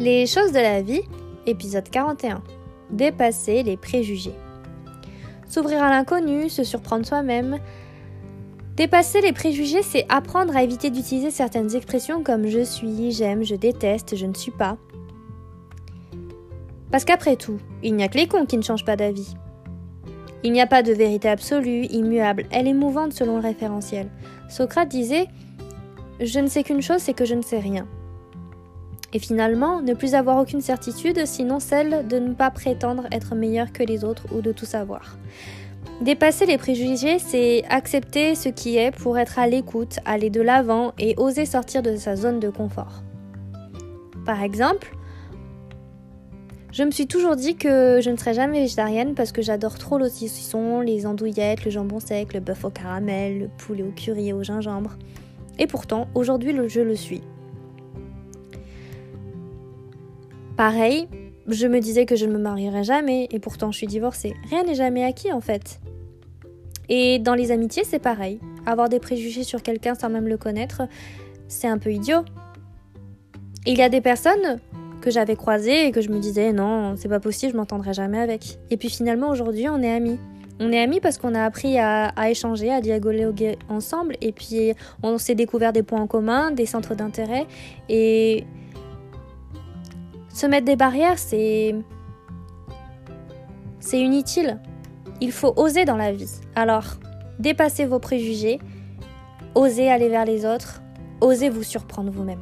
Les choses de la vie, épisode 41. Dépasser les préjugés. S'ouvrir à l'inconnu, se surprendre soi-même. Dépasser les préjugés, c'est apprendre à éviter d'utiliser certaines expressions comme je suis, j'aime, je déteste, je ne suis pas. Parce qu'après tout, il n'y a que les cons qui ne changent pas d'avis. Il n'y a pas de vérité absolue, immuable, elle est mouvante selon le référentiel. Socrate disait Je ne sais qu'une chose, c'est que je ne sais rien. Et finalement, ne plus avoir aucune certitude, sinon celle de ne pas prétendre être meilleur que les autres ou de tout savoir. Dépasser les préjugés, c'est accepter ce qui est pour être à l'écoute, aller de l'avant et oser sortir de sa zone de confort. Par exemple, je me suis toujours dit que je ne serais jamais végétarienne parce que j'adore trop le saucisson, les andouillettes, le jambon sec, le bœuf au caramel, le poulet au curry et au gingembre. Et pourtant, aujourd'hui, je le suis. Pareil, je me disais que je ne me marierais jamais et pourtant je suis divorcée. Rien n'est jamais acquis en fait. Et dans les amitiés, c'est pareil. Avoir des préjugés sur quelqu'un sans même le connaître, c'est un peu idiot. Il y a des personnes que j'avais croisées et que je me disais non, c'est pas possible, je m'entendrai jamais avec. Et puis finalement aujourd'hui, on est amis. On est amis parce qu'on a appris à, à, échanger, à dialoguer ensemble et puis on s'est découvert des points en commun, des centres d'intérêt et se mettre des barrières, c'est. C'est inutile. Il faut oser dans la vie. Alors, dépassez vos préjugés, osez aller vers les autres, osez vous surprendre vous-même.